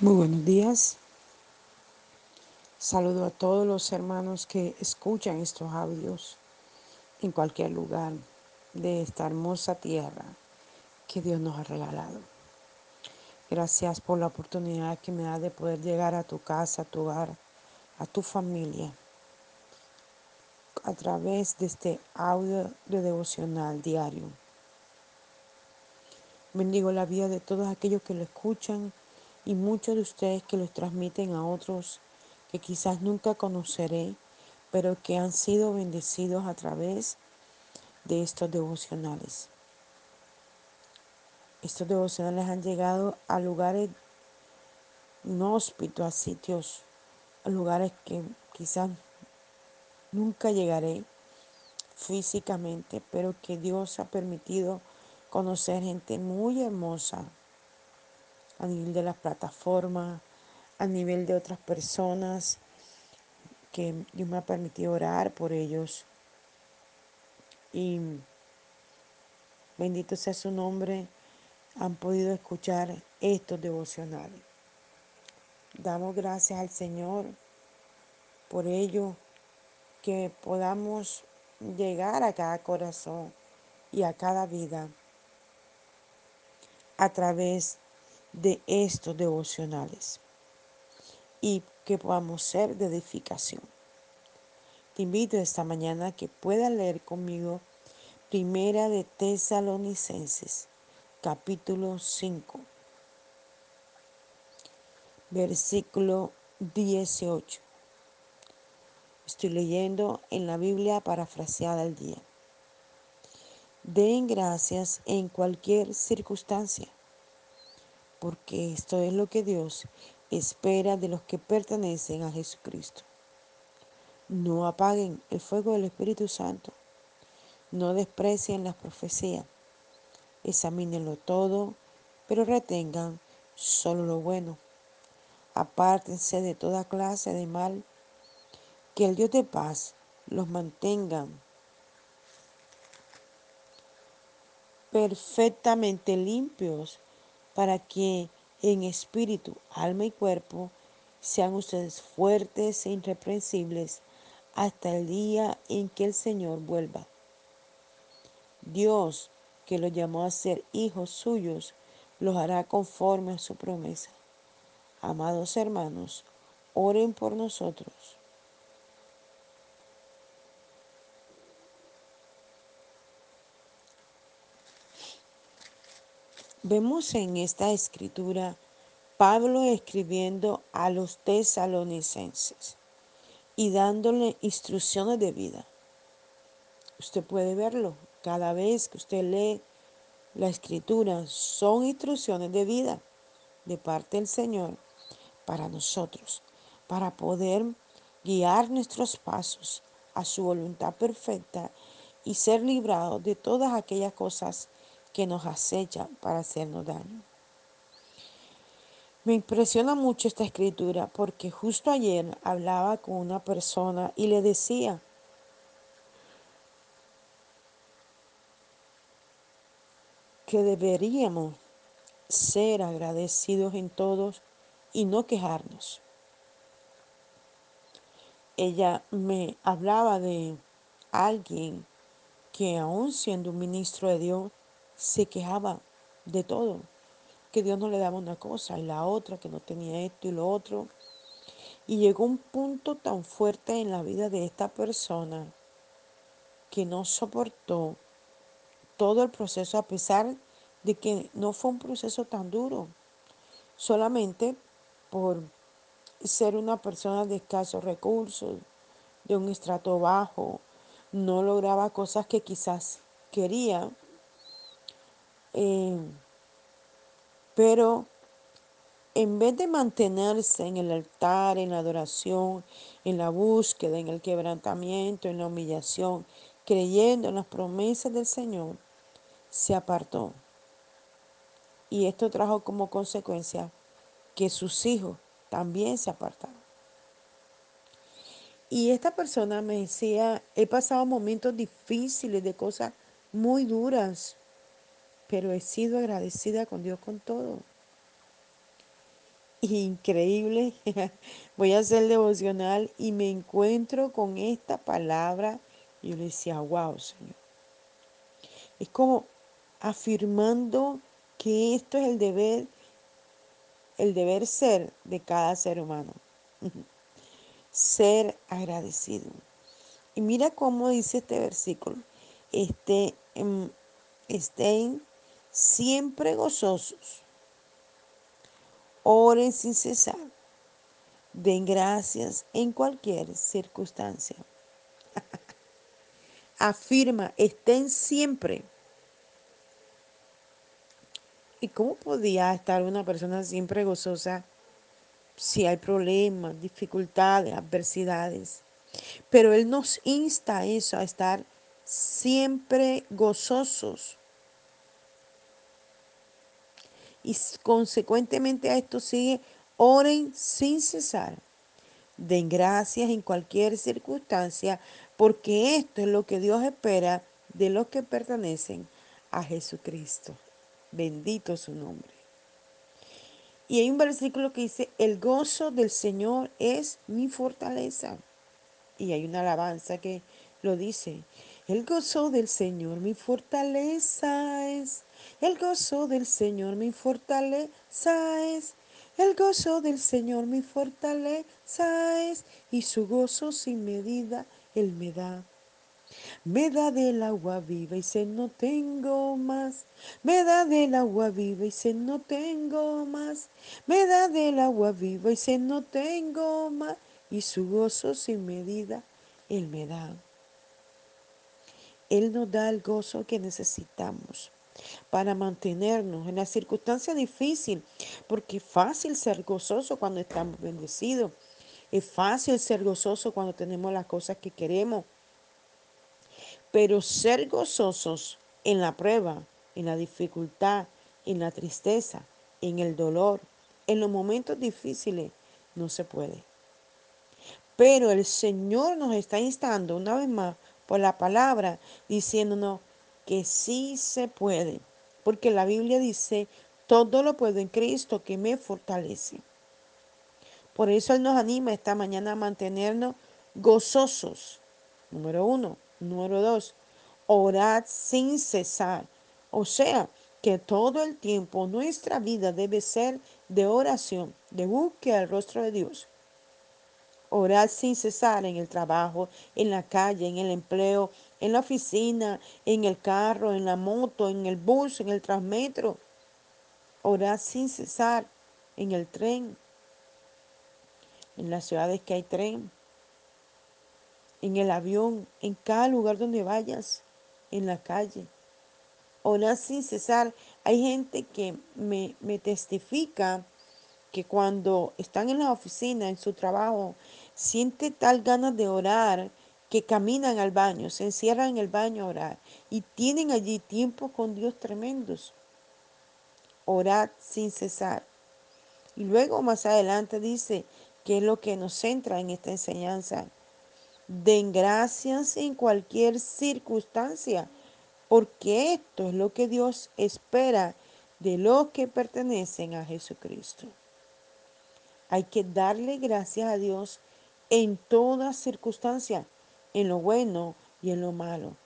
Muy buenos días. Saludo a todos los hermanos que escuchan estos audios en cualquier lugar de esta hermosa tierra que Dios nos ha regalado. Gracias por la oportunidad que me da de poder llegar a tu casa, a tu hogar, a tu familia, a través de este audio de devocional diario. Bendigo la vida de todos aquellos que lo escuchan y muchos de ustedes que los transmiten a otros que quizás nunca conoceré, pero que han sido bendecidos a través de estos devocionales. Estos devocionales han llegado a lugares inhóspitos, a sitios, a lugares que quizás nunca llegaré físicamente, pero que Dios ha permitido conocer gente muy hermosa a nivel de las plataformas, a nivel de otras personas, que Dios me ha permitido orar por ellos. Y bendito sea su nombre, han podido escuchar estos devocionales. Damos gracias al Señor por ello, que podamos llegar a cada corazón y a cada vida a través de estos devocionales y que podamos ser de edificación. Te invito esta mañana que puedas leer conmigo Primera de Tesalonicenses, capítulo 5, versículo 18. Estoy leyendo en la Biblia parafraseada al día. Den gracias en cualquier circunstancia, porque esto es lo que Dios espera de los que pertenecen a Jesucristo. No apaguen el fuego del Espíritu Santo. No desprecien las profecías. Examínenlo todo, pero retengan solo lo bueno. Apártense de toda clase de mal. Que el Dios de paz los mantenga perfectamente limpios para que en espíritu, alma y cuerpo sean ustedes fuertes e irreprensibles hasta el día en que el Señor vuelva. Dios, que los llamó a ser hijos suyos, los hará conforme a su promesa. Amados hermanos, oren por nosotros. Vemos en esta escritura Pablo escribiendo a los tesalonicenses y dándole instrucciones de vida. Usted puede verlo cada vez que usted lee la escritura, son instrucciones de vida de parte del Señor para nosotros, para poder guiar nuestros pasos a su voluntad perfecta y ser librados de todas aquellas cosas que nos acechan para hacernos daño. Me impresiona mucho esta escritura porque justo ayer hablaba con una persona y le decía, que deberíamos ser agradecidos en todos y no quejarnos. Ella me hablaba de alguien que aún siendo un ministro de Dios se quejaba de todo que Dios no le daba una cosa y la otra, que no tenía esto y lo otro. Y llegó un punto tan fuerte en la vida de esta persona que no soportó todo el proceso a pesar de que no fue un proceso tan duro, solamente por ser una persona de escasos recursos, de un estrato bajo, no lograba cosas que quizás quería. Eh, pero en vez de mantenerse en el altar, en la adoración, en la búsqueda, en el quebrantamiento, en la humillación, creyendo en las promesas del Señor, se apartó. Y esto trajo como consecuencia que sus hijos también se apartaron. Y esta persona me decía, he pasado momentos difíciles, de cosas muy duras, pero he sido agradecida con Dios con todo. increíble. Voy a hacer devocional y me encuentro con esta palabra. Y yo le decía, wow, Señor. Es como afirmando que esto es el deber, el deber ser de cada ser humano. Ser agradecido. Y mira cómo dice este versículo. Este, estén siempre gozosos. Oren sin cesar. Den gracias en cualquier circunstancia. Afirma, estén siempre. ¿Y cómo podía estar una persona siempre gozosa si hay problemas, dificultades, adversidades? Pero Él nos insta a eso, a estar siempre gozosos. Y consecuentemente a esto sigue, oren sin cesar. Den gracias en cualquier circunstancia, porque esto es lo que Dios espera de los que pertenecen a Jesucristo. Bendito su nombre. Y hay un versículo que dice, el gozo del Señor es mi fortaleza. Y hay una alabanza que lo dice, el gozo del Señor mi fortaleza es. El gozo del Señor mi fortaleza es. El gozo del Señor mi fortaleza es. Y su gozo sin medida Él me da. Me da del agua viva y se no tengo más. Me da del agua viva y se no tengo más. Me da del agua viva y se no tengo más. Y su gozo sin medida Él me da. Él nos da el gozo que necesitamos para mantenernos en la circunstancia difícil, porque es fácil ser gozoso cuando estamos bendecidos. Es fácil ser gozoso cuando tenemos las cosas que queremos. Pero ser gozosos en la prueba, en la dificultad, en la tristeza, en el dolor, en los momentos difíciles, no se puede. Pero el Señor nos está instando una vez más por la palabra, diciéndonos que sí se puede, porque la Biblia dice, todo lo puedo en Cristo que me fortalece. Por eso Él nos anima esta mañana a mantenernos gozosos. Número uno. Número dos, orad sin cesar. O sea, que todo el tiempo nuestra vida debe ser de oración, de búsqueda al rostro de Dios. Orar sin cesar en el trabajo, en la calle, en el empleo, en la oficina, en el carro, en la moto, en el bus, en el transmetro. Orar sin cesar en el tren, en las ciudades que hay tren, en el avión, en cada lugar donde vayas, en la calle. Orar sin cesar. Hay gente que me, me testifica que cuando están en la oficina, en su trabajo, siente tal ganas de orar que caminan al baño, se encierran en el baño a orar y tienen allí tiempos con Dios tremendos. Orad sin cesar. Y luego más adelante dice que es lo que nos centra en esta enseñanza. Den gracias en cualquier circunstancia, porque esto es lo que Dios espera de los que pertenecen a Jesucristo. Hay que darle gracias a Dios en toda circunstancia, en lo bueno y en lo malo.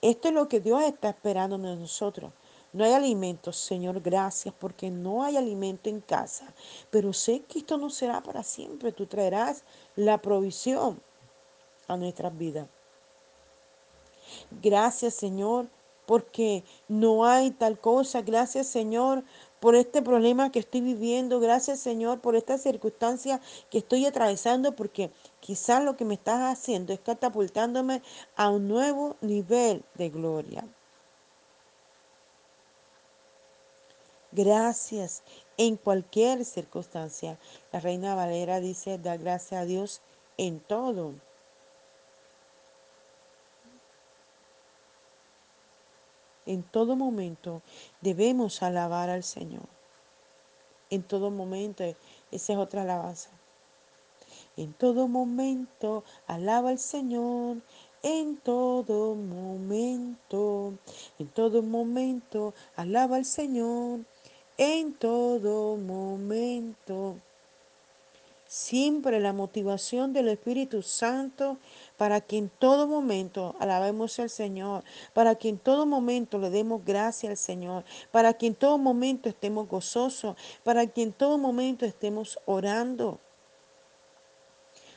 Esto es lo que Dios está esperando de nosotros. No hay alimento, Señor, gracias, porque no hay alimento en casa. Pero sé que esto no será para siempre. Tú traerás la provisión a nuestras vidas. Gracias, Señor, porque no hay tal cosa. Gracias, Señor, por este problema que estoy viviendo. Gracias, Señor, por esta circunstancia que estoy atravesando, porque quizás lo que me estás haciendo es catapultándome a un nuevo nivel de gloria. Gracias en cualquier circunstancia. La reina Valera dice, da gracias a Dios en todo. En todo momento debemos alabar al Señor. En todo momento, esa es otra alabanza. En todo momento alaba al Señor. En todo momento, en todo momento alaba al Señor. En todo momento. siempre la motivación del Espíritu Santo para que en todo momento alabemos al Señor, para que en todo momento le demos gracia al Señor, para que en todo momento estemos gozosos, para que en todo momento estemos orando.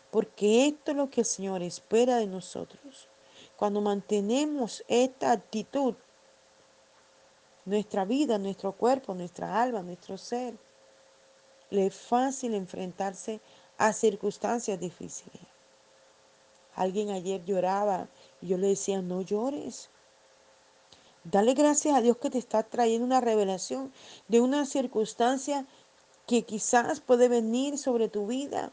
Porque esto es lo que el Señor espera de nosotros. Cuando mantenemos esta actitud, nuestra vida, nuestro cuerpo, nuestra alma, nuestro ser, le es fácil enfrentarse a circunstancias difíciles. Alguien ayer lloraba y yo le decía, no llores. Dale gracias a Dios que te está trayendo una revelación de una circunstancia que quizás puede venir sobre tu vida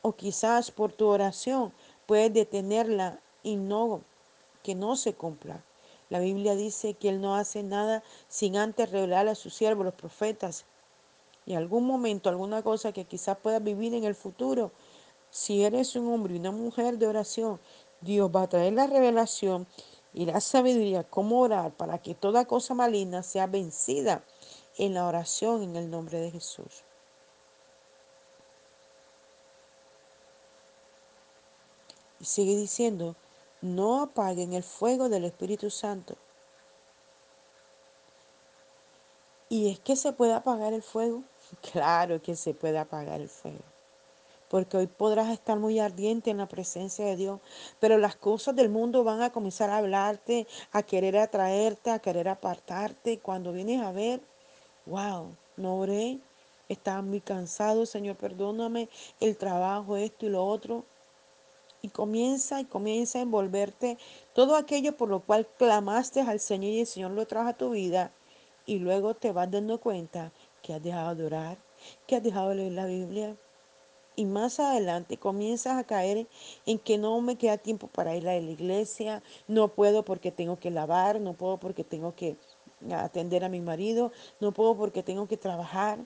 o quizás por tu oración puedes detenerla y no que no se cumpla. La Biblia dice que Él no hace nada sin antes revelar a sus siervos, los profetas, y algún momento, alguna cosa que quizás puedas vivir en el futuro, si eres un hombre y una mujer de oración, Dios va a traer la revelación y la sabiduría cómo orar para que toda cosa maligna sea vencida en la oración en el nombre de Jesús. Y sigue diciendo, no apaguen el fuego del Espíritu Santo. ¿Y es que se puede apagar el fuego? Claro que se puede apagar el fuego. Porque hoy podrás estar muy ardiente en la presencia de Dios, pero las cosas del mundo van a comenzar a hablarte, a querer atraerte, a querer apartarte. Cuando vienes a ver, wow, no oré, estaba muy cansado, Señor, perdóname, el trabajo, esto y lo otro. Y comienza y comienza a envolverte todo aquello por lo cual clamaste al Señor y el Señor lo trajo a tu vida. Y luego te vas dando cuenta que has dejado de orar, que has dejado de leer la Biblia. Y más adelante comienzas a caer en que no me queda tiempo para ir a la iglesia, no puedo porque tengo que lavar, no puedo porque tengo que atender a mi marido, no puedo porque tengo que trabajar.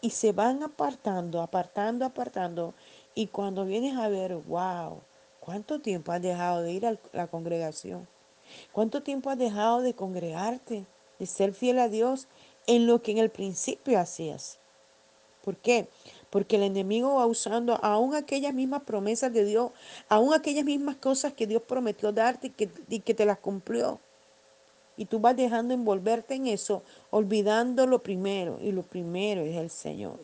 Y se van apartando, apartando, apartando. Y cuando vienes a ver, wow, ¿cuánto tiempo has dejado de ir a la congregación? ¿Cuánto tiempo has dejado de congregarte, de ser fiel a Dios en lo que en el principio hacías. ¿Por qué? Porque el enemigo va usando aún aquellas mismas promesas de Dios, aún aquellas mismas cosas que Dios prometió darte y que, te las cumplió. Y tú vas dejando envolverte en eso, olvidando lo primero. Y lo primero es el Señor.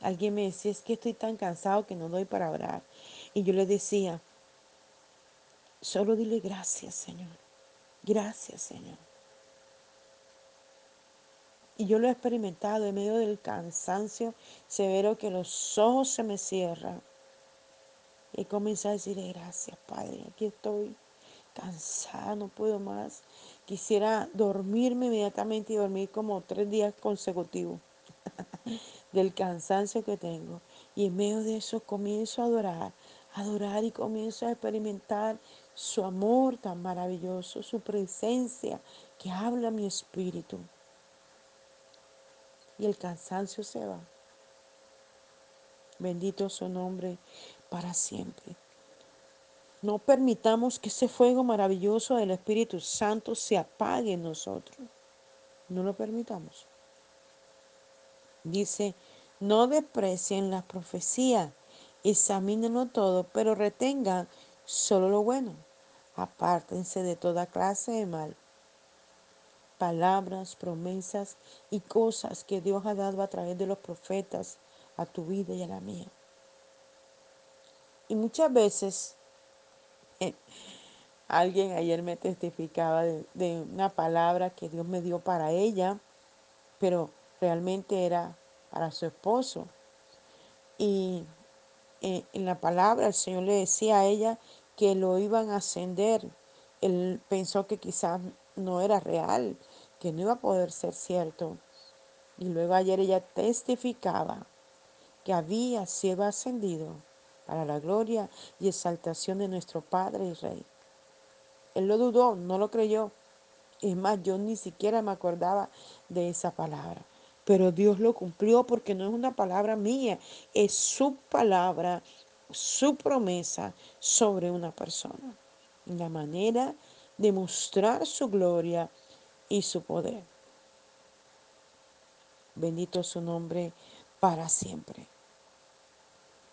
Alguien me decía, es que estoy tan cansado que no doy para orar. Y yo le decía, Solo dile gracias, Señor. Gracias, Señor. Y yo lo he experimentado en medio del cansancio severo que los ojos se me cierran. Y comienzo a decirle gracias, Padre. Aquí estoy cansada, no puedo más. Quisiera dormirme inmediatamente y dormir como tres días consecutivos del cansancio que tengo. Y en medio de eso comienzo a adorar, adorar y comienzo a experimentar su amor tan maravilloso, su presencia que habla mi espíritu. Y el cansancio se va. Bendito su nombre para siempre. No permitamos que ese fuego maravilloso del Espíritu Santo se apague en nosotros. No lo permitamos. Dice, no desprecien la profecía, examínenlo todo, pero retengan solo lo bueno apártense de toda clase de mal. Palabras, promesas y cosas que Dios ha dado a través de los profetas a tu vida y a la mía. Y muchas veces, alguien ayer me testificaba de, de una palabra que Dios me dio para ella, pero realmente era para su esposo. Y eh, en la palabra el Señor le decía a ella que lo iban a ascender. Él pensó que quizás no era real, que no iba a poder ser cierto. Y luego ayer ella testificaba que había sido ascendido para la gloria y exaltación de nuestro Padre y Rey. Él lo dudó, no lo creyó. Es más, yo ni siquiera me acordaba de esa palabra. Pero Dios lo cumplió porque no es una palabra mía, es su palabra su promesa sobre una persona. La manera de mostrar su gloria y su poder. Bendito es su nombre para siempre.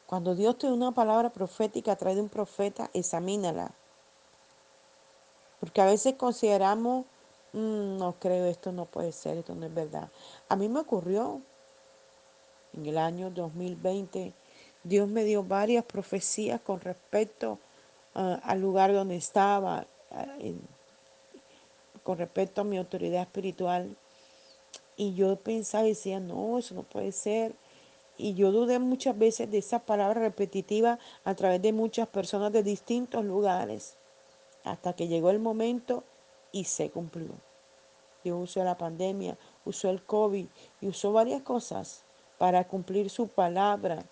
Cuando Dios te da una palabra profética a través de un profeta, examínala. Porque a veces consideramos, mm, no creo, esto no puede ser, esto no es verdad. A mí me ocurrió en el año 2020, Dios me dio varias profecías con respecto uh, al lugar donde estaba, con respecto a mi autoridad espiritual. Y yo pensaba y decía, no, eso no puede ser. Y yo dudé muchas veces de esa palabra repetitiva a través de muchas personas de distintos lugares, hasta que llegó el momento y se cumplió. Dios usó la pandemia, usó el COVID y usó varias cosas para cumplir su palabra.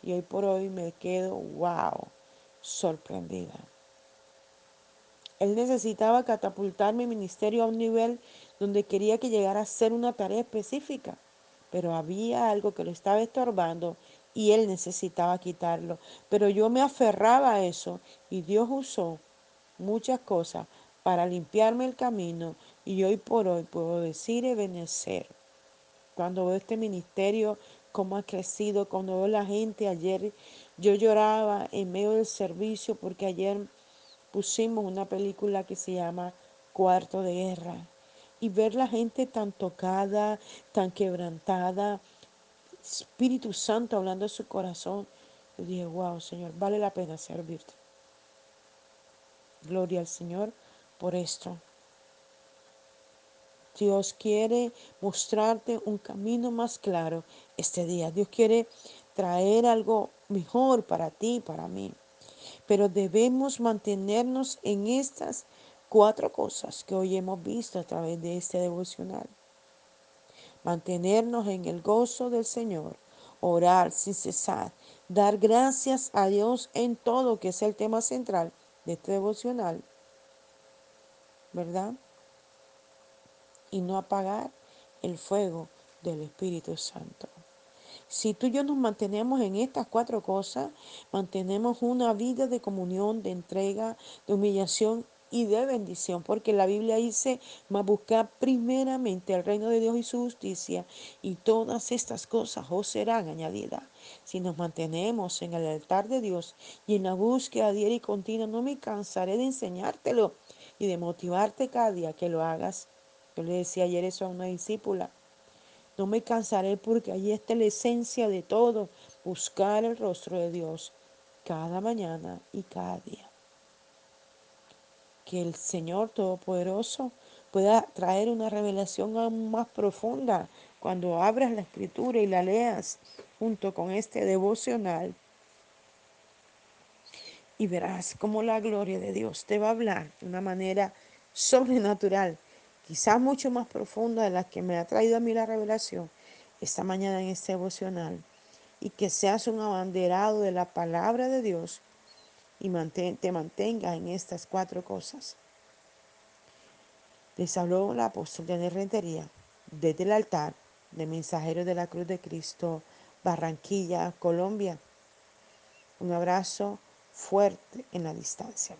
Y hoy por hoy me quedo, wow, sorprendida. Él necesitaba catapultar mi ministerio a un nivel donde quería que llegara a ser una tarea específica, pero había algo que lo estaba estorbando y él necesitaba quitarlo. Pero yo me aferraba a eso y Dios usó muchas cosas para limpiarme el camino y hoy por hoy puedo decir y benecer. Cuando veo este ministerio, cómo ha crecido, cuando veo la gente, ayer yo lloraba en medio del servicio porque ayer pusimos una película que se llama Cuarto de Guerra y ver la gente tan tocada, tan quebrantada, Espíritu Santo hablando de su corazón, yo dije, wow, Señor, vale la pena servirte. Gloria al Señor por esto. Dios quiere mostrarte un camino más claro este día. Dios quiere traer algo mejor para ti, para mí. Pero debemos mantenernos en estas cuatro cosas que hoy hemos visto a través de este devocional. Mantenernos en el gozo del Señor, orar sin cesar, dar gracias a Dios en todo, que es el tema central de este devocional. ¿Verdad? Y no apagar el fuego del Espíritu Santo. Si tú y yo nos mantenemos en estas cuatro cosas, mantenemos una vida de comunión, de entrega, de humillación y de bendición, porque la Biblia dice, más buscar primeramente el reino de Dios y su justicia, y todas estas cosas os serán añadidas. Si nos mantenemos en el altar de Dios y en la búsqueda diaria y continua, no me cansaré de enseñártelo y de motivarte cada día que lo hagas. Yo le decía ayer eso a una discípula. No me cansaré porque ahí está la esencia de todo, buscar el rostro de Dios cada mañana y cada día. Que el Señor Todopoderoso pueda traer una revelación aún más profunda cuando abras la escritura y la leas junto con este devocional. Y verás cómo la gloria de Dios te va a hablar de una manera sobrenatural quizás mucho más profunda de la que me ha traído a mí la revelación esta mañana en este devocional, y que seas un abanderado de la palabra de Dios y te mantengas en estas cuatro cosas. Les habló la apóstol de Rentería desde el altar de Mensajeros de la Cruz de Cristo, Barranquilla, Colombia. Un abrazo fuerte en la distancia.